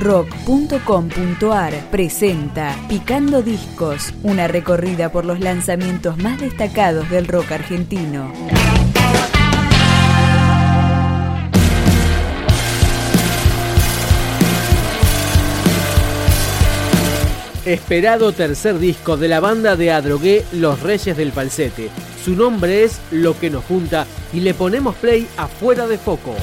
rock.com.ar presenta Picando Discos, una recorrida por los lanzamientos más destacados del rock argentino. Esperado tercer disco de la banda de Adrogué Los Reyes del Falsete. Su nombre es Lo que nos junta y le ponemos play afuera de foco.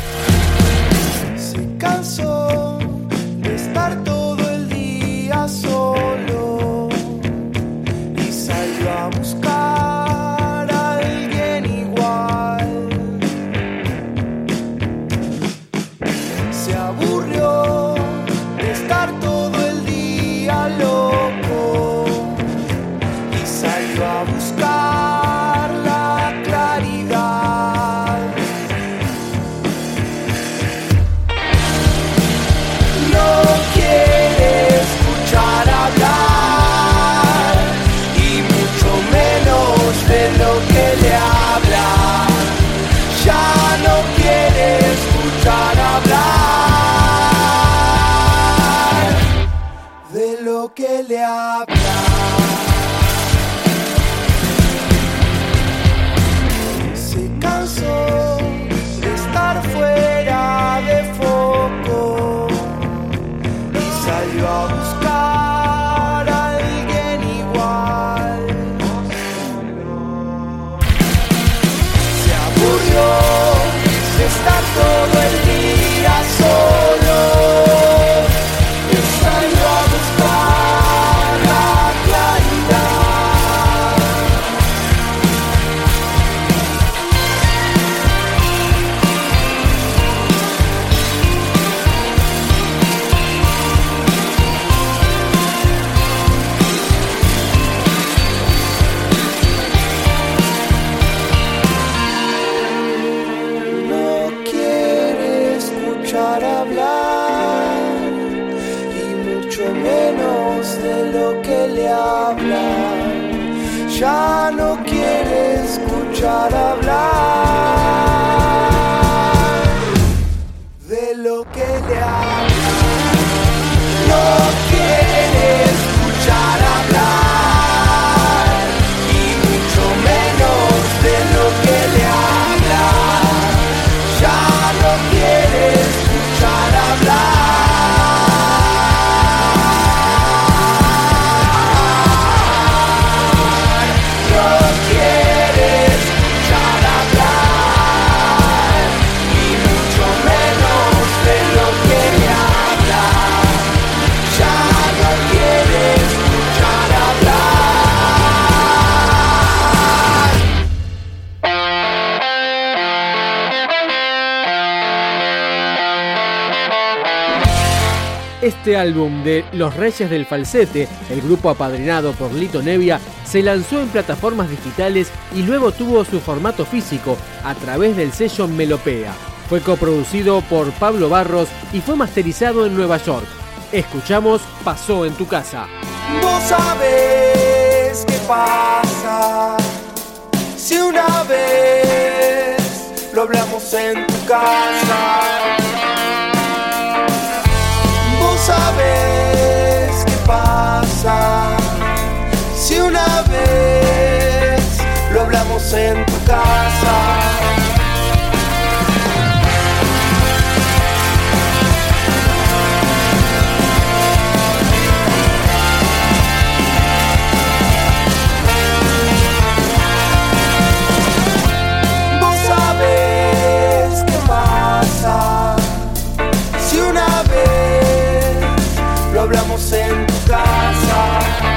Buscar Ya no quiere escuchar hablar Este álbum de Los Reyes del Falsete, el grupo apadrinado por Lito Nevia, se lanzó en plataformas digitales y luego tuvo su formato físico a través del sello Melopea. Fue coproducido por Pablo Barros y fue masterizado en Nueva York. Escuchamos Pasó en tu casa. Vos sabés qué pasa si una vez lo hablamos en tu casa. Sabés qué pasa si una vez lo hablamos en tu casa. Hablamos en tu casa.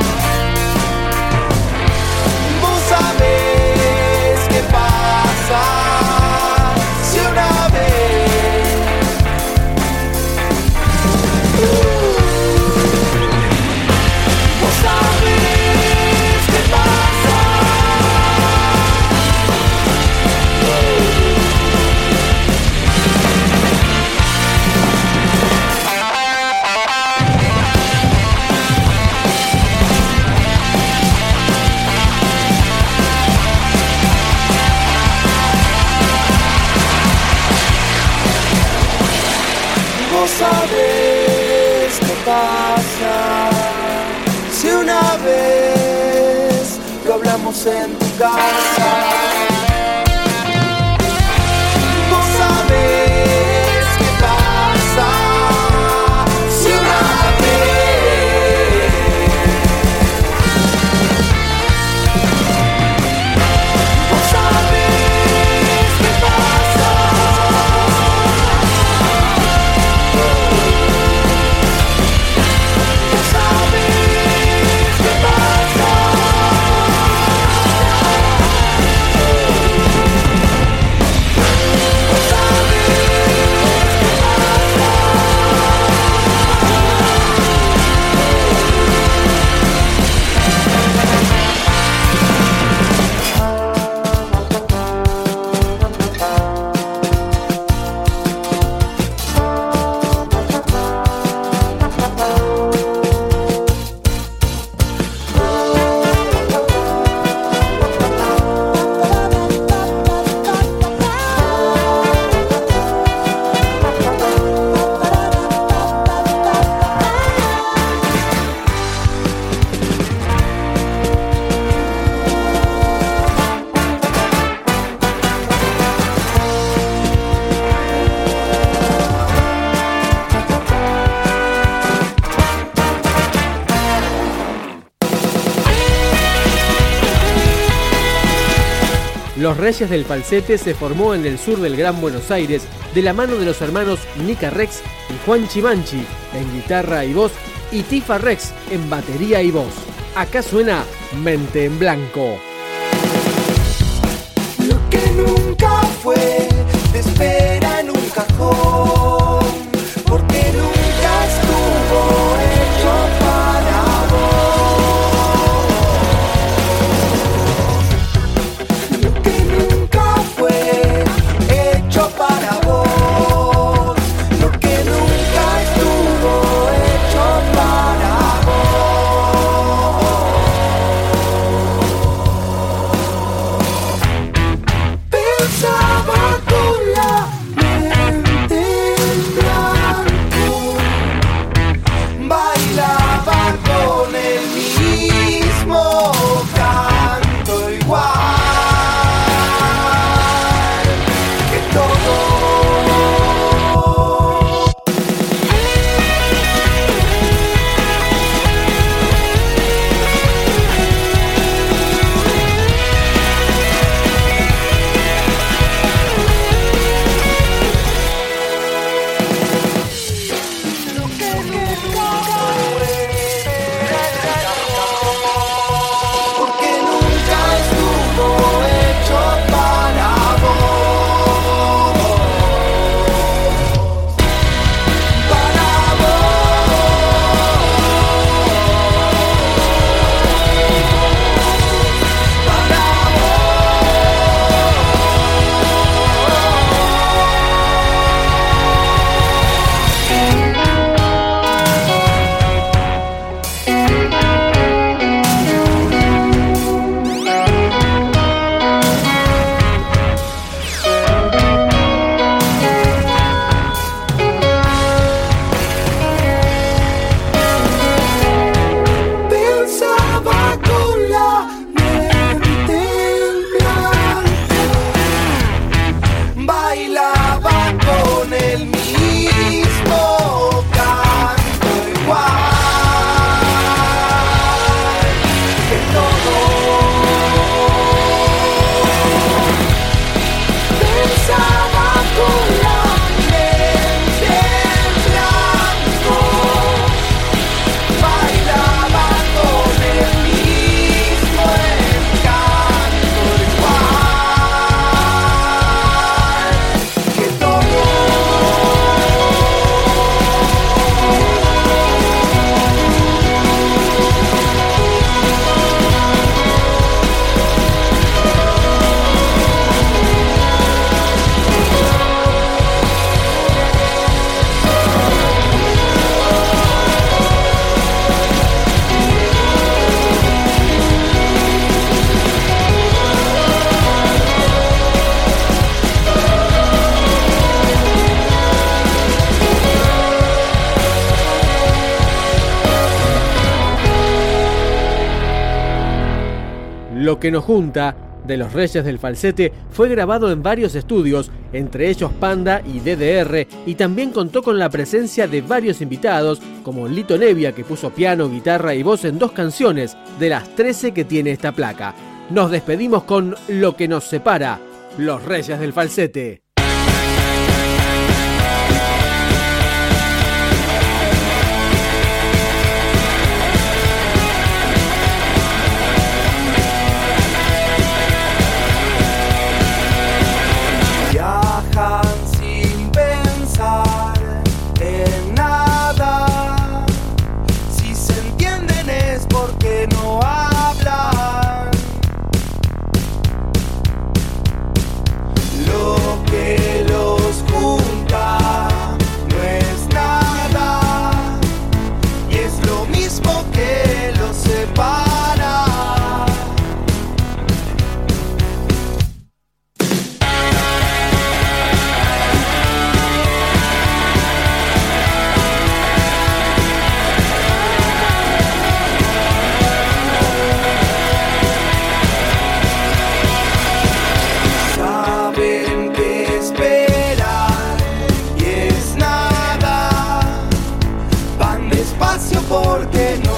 Los Reyes del Falsete se formó en el sur del Gran Buenos Aires de la mano de los hermanos Nica Rex y Juan Chimanchi en guitarra y voz y Tifa Rex en batería y voz. Acá suena Mente en Blanco. Lo que nos junta de los Reyes del Falsete fue grabado en varios estudios, entre ellos Panda y DDR, y también contó con la presencia de varios invitados, como Lito Nevia, que puso piano, guitarra y voz en dos canciones de las 13 que tiene esta placa. Nos despedimos con Lo que nos separa, los Reyes del Falsete. get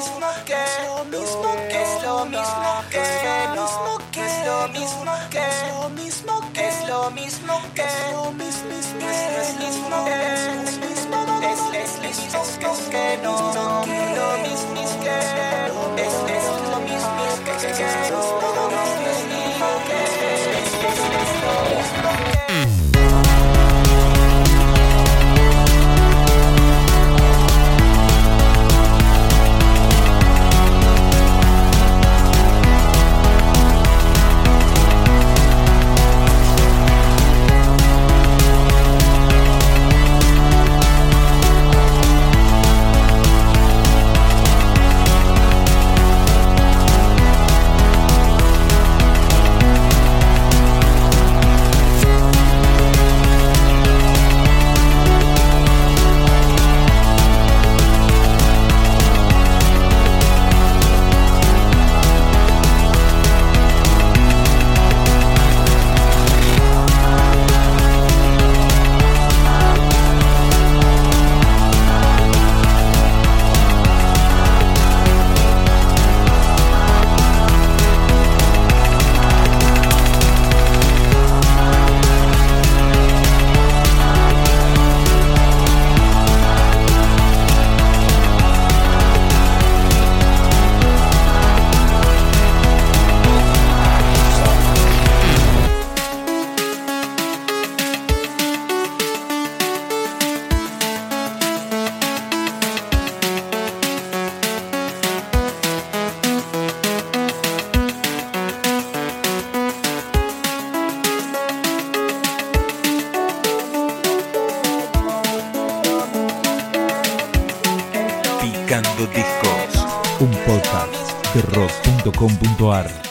mismo que, lo mismo que, es lo mismo que, es lo mismo que, es lo mismo que, es lo mismo que, es lo mismo que, es lo mismo que, es lo mismo que, es lo mismo que, es lo mismo que, no, lo mismo que, es lo mismo que, es lo mismo que, es lo mismo que, Picando